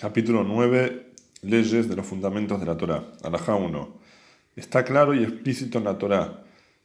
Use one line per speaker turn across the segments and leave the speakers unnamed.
Capítulo 9. Leyes de los fundamentos de la Torá. Alajá 1. Está claro y explícito en la Torá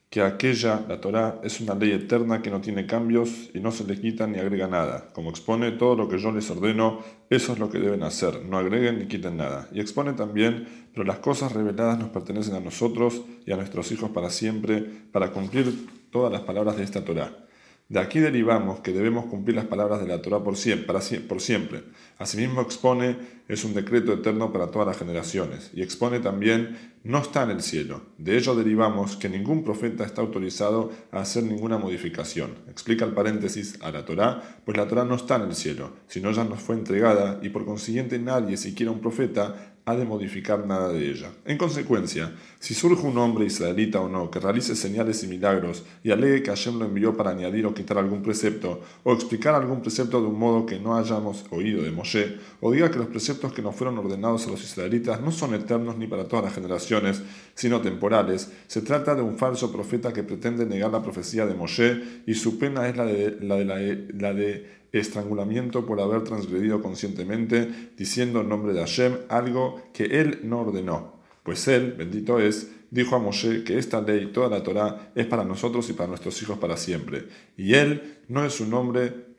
que aquella, la Torá, es una ley eterna que no tiene cambios y no se le quita ni agrega nada. Como expone todo lo que yo les ordeno, eso es lo que deben hacer, no agreguen ni quiten nada. Y expone también, pero las cosas reveladas nos pertenecen a nosotros y a nuestros hijos para siempre, para cumplir todas las palabras de esta Torá. De aquí derivamos que debemos cumplir las palabras de la Torah por siempre. Asimismo expone, es un decreto eterno para todas las generaciones. Y expone también, no está en el cielo. De ello derivamos que ningún profeta está autorizado a hacer ninguna modificación. Explica el paréntesis a la Torah, pues la Torah no está en el cielo, sino ya nos fue entregada y por consiguiente nadie, siquiera un profeta, ha de modificar nada de ella. En consecuencia, si surge un hombre israelita o no que realice señales y milagros y alegue que Hashem lo envió para añadir o quitar algún precepto, o explicar algún precepto de un modo que no hayamos oído de Moshe, o diga que los preceptos que nos fueron ordenados a los israelitas no son eternos ni para todas las generaciones, sino temporales, se trata de un falso profeta que pretende negar la profecía de Moshe y su pena es la de, la de, la de estrangulamiento por haber transgredido conscientemente, diciendo en nombre de Hashem algo que él no ordenó. Pues él, bendito es, dijo a Moshe que esta ley, toda la Torah, es para nosotros y para nuestros hijos para siempre. Y él no es un hombre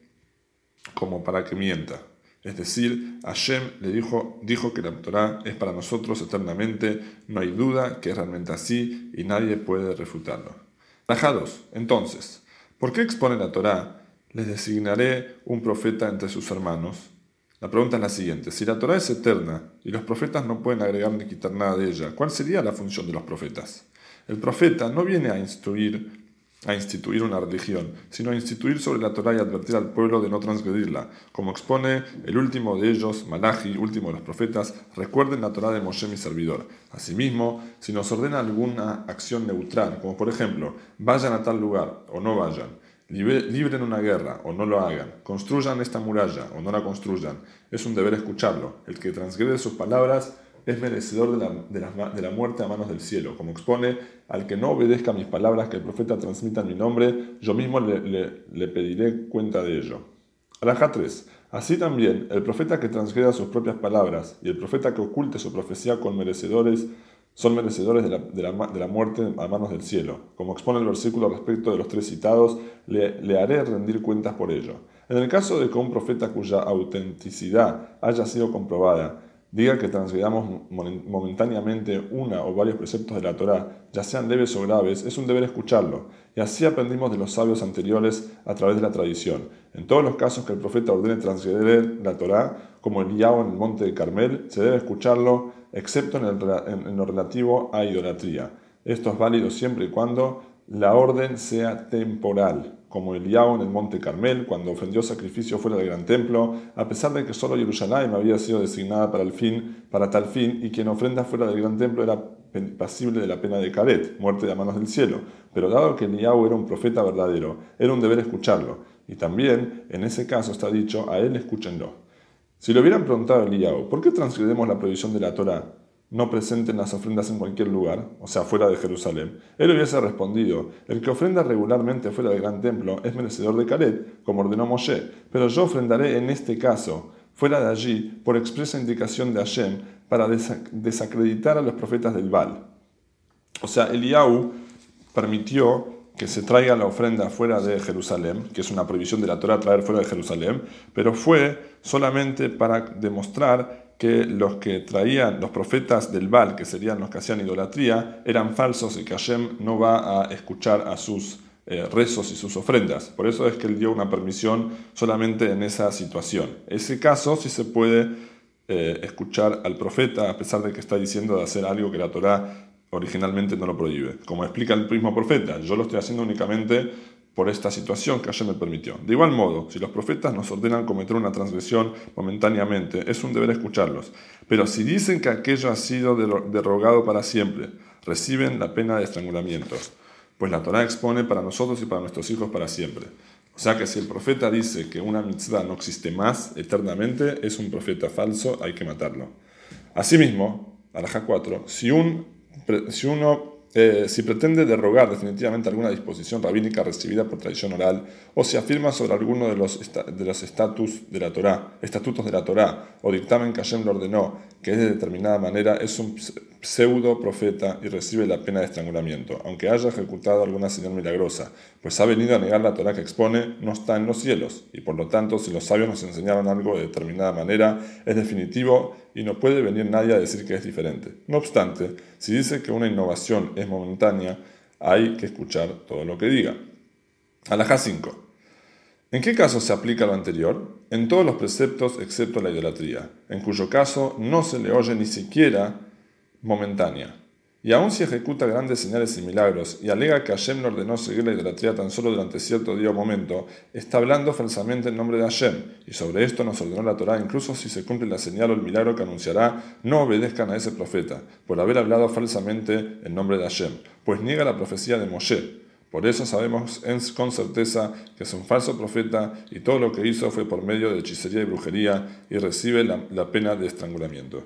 como para que mienta. Es decir, Hashem le dijo, dijo que la Torah es para nosotros eternamente, no hay duda que es realmente así y nadie puede refutarlo. Tajados, entonces, ¿por qué expone la Torah les designaré un profeta entre sus hermanos. La pregunta es la siguiente, si la Torah es eterna y los profetas no pueden agregar ni quitar nada de ella, ¿cuál sería la función de los profetas? El profeta no viene a instruir, a instituir una religión, sino a instituir sobre la Torah y advertir al pueblo de no transgredirla. Como expone el último de ellos, Malachi, último de los profetas, recuerden la Torah de Moshe mi servidor. Asimismo, si nos ordena alguna acción neutral, como por ejemplo, vayan a tal lugar o no vayan, libren una guerra o no lo hagan, construyan esta muralla o no la construyan, es un deber escucharlo. El que transgrede sus palabras es merecedor de la, de la, muerte a manos del cielo. Como expone, al que no obedezca mis palabras que el profeta transmita en mi nombre, yo mismo le, pediré cuenta de ello. Alajá 3. Así también, el profeta que transgreda sus propias palabras y el profeta que oculte su profecía con merecedores son merecedores de la, de, la, de la, muerte a manos del cielo. Como expone el versículo respecto de los tres citados, le, le, haré rendir cuentas por ello. En el caso de que un profeta cuya autenticidad haya sido comprobada, diga que transgredamos momentáneamente una o varios preceptos de la Torá, ya sean leves o graves, es un deber escucharlo. Y así aprendimos de los sabios anteriores a través de la tradición. En todos los casos que el profeta ordene transgreder la Torá, como el Yao en el monte de Carmel, se debe escucharlo excepto en, lo relativo a idolatría. Esto es válido siempre y cuando la orden sea temporal, como Eliao en el monte Carmel, cuando ofendió sacrificio fuera del gran templo, a pesar de que solo Jerusalén había sido designada para, el fin, para tal fin, y quien ofrenda fuera del gran templo era pasible de la pena de Caret, muerte de manos del cielo. Pero dado que Eliao era un profeta verdadero, era un deber escucharlo. Y también, en ese caso está dicho, a él escúchenlo. Si le hubieran preguntado a Eliyahu, ¿por qué transgredemos la prohibición de la Torah? No presenten las ofrendas en cualquier lugar, o sea, fuera de Jerusalén. Él hubiese respondido, el que ofrenda regularmente fuera del gran templo es merecedor de Caret, como ordenó Moshe, pero yo ofrendaré en este caso, fuera de allí, por expresa indicación de Hashem, para desacreditar a los profetas del Baal. O sea, Eliyahu permitió que se traiga la ofrenda fuera de Jerusalén, que es una prohibición de la Torah traer fuera de Jerusalén, pero fue solamente para demostrar que los que traían los profetas del Baal, que serían los que hacían idolatría, eran falsos y que Hashem no va a escuchar a sus eh, rezos y sus ofrendas. Por eso es que él dio una permisión solamente en esa situación. Ese caso sí se puede eh, escuchar al profeta, a pesar de que está diciendo de hacer algo que la Torah originalmente no lo prohíbe. Como explica el mismo profeta, yo lo estoy haciendo únicamente por esta situación que ayer me permitió. De igual modo, si los profetas nos ordenan cometer una transgresión momentáneamente, es un deber escucharlos. Pero si dicen que aquello ha sido derogado para siempre, reciben la pena de estrangulamiento. Pues la Torah expone para nosotros y para nuestros hijos para siempre. O sea que si el profeta dice que una mitzvah no existe más eternamente, es un profeta falso, hay que matarlo. Asimismo, Alajá 4, si un si uno eh, si pretende derrogar definitivamente alguna disposición rabínica recibida por tradición oral, o si afirma sobre alguno de los, de los estatus de la Torá, estatutos de la Torá, o dictamen que Hashem le ordenó, que es de determinada manera, es un pseudo profeta y recibe la pena de estrangulamiento, aunque haya ejecutado alguna señal milagrosa, pues ha venido a negar la Torá que expone, no está en los cielos, y por lo tanto, si los sabios nos enseñaron algo de determinada manera, es definitivo y no puede venir nadie a decir que es diferente. No obstante, si dice que una innovación es momentánea, hay que escuchar todo lo que diga. Alajá 5. ¿En qué caso se aplica lo anterior? En todos los preceptos excepto la idolatría, en cuyo caso no se le oye ni siquiera momentánea. Y aun si ejecuta grandes señales y milagros y alega que Hashem le ordenó seguir la idolatría tan solo durante cierto día o momento, está hablando falsamente en nombre de Hashem. Y sobre esto nos ordenó la Torá, incluso si se cumple la señal o el milagro que anunciará, no obedezcan a ese profeta, por haber hablado falsamente en nombre de Hashem, pues niega la profecía de Moshe. Por eso sabemos con certeza que es un falso profeta y todo lo que hizo fue por medio de hechicería y brujería y recibe la pena de estrangulamiento.